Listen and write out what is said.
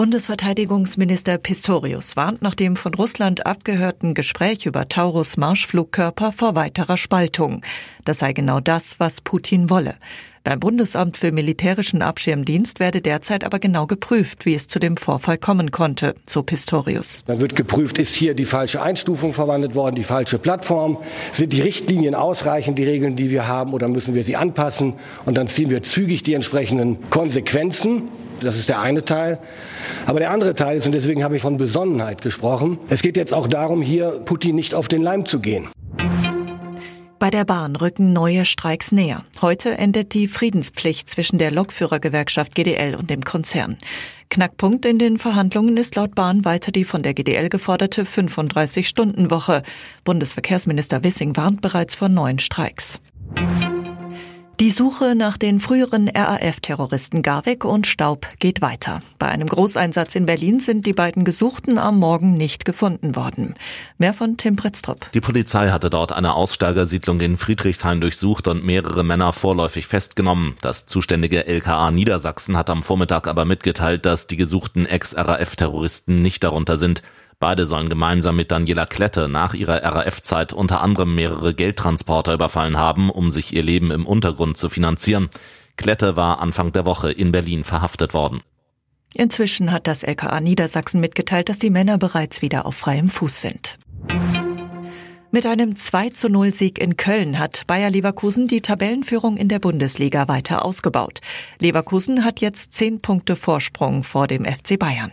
Bundesverteidigungsminister Pistorius warnt nach dem von Russland abgehörten Gespräch über Taurus Marschflugkörper vor weiterer Spaltung. Das sei genau das, was Putin wolle. Beim Bundesamt für militärischen Abschirmdienst werde derzeit aber genau geprüft, wie es zu dem Vorfall kommen konnte, so Pistorius. Dann wird geprüft, ist hier die falsche Einstufung verwandelt worden, die falsche Plattform? Sind die Richtlinien ausreichend, die Regeln, die wir haben, oder müssen wir sie anpassen? Und dann ziehen wir zügig die entsprechenden Konsequenzen. Das ist der eine Teil. Aber der andere Teil ist, und deswegen habe ich von Besonnenheit gesprochen, es geht jetzt auch darum, hier Putin nicht auf den Leim zu gehen. Bei der Bahn rücken neue Streiks näher. Heute endet die Friedenspflicht zwischen der Lokführergewerkschaft GDL und dem Konzern. Knackpunkt in den Verhandlungen ist laut Bahn weiter die von der GDL geforderte 35-Stunden-Woche. Bundesverkehrsminister Wissing warnt bereits vor neuen Streiks. Die Suche nach den früheren RAF-Terroristen Garweg und Staub geht weiter. Bei einem Großeinsatz in Berlin sind die beiden Gesuchten am Morgen nicht gefunden worden. Mehr von Tim Pritztrup. Die Polizei hatte dort eine Aussteigersiedlung in Friedrichshain durchsucht und mehrere Männer vorläufig festgenommen. Das zuständige LKA Niedersachsen hat am Vormittag aber mitgeteilt, dass die gesuchten Ex-RAF-Terroristen nicht darunter sind. Beide sollen gemeinsam mit Daniela Klette nach ihrer RAF-Zeit unter anderem mehrere Geldtransporter überfallen haben, um sich ihr Leben im Untergrund zu finanzieren. Klette war Anfang der Woche in Berlin verhaftet worden. Inzwischen hat das LKA Niedersachsen mitgeteilt, dass die Männer bereits wieder auf freiem Fuß sind. Mit einem 2 zu 0 Sieg in Köln hat Bayer Leverkusen die Tabellenführung in der Bundesliga weiter ausgebaut. Leverkusen hat jetzt zehn Punkte Vorsprung vor dem FC Bayern.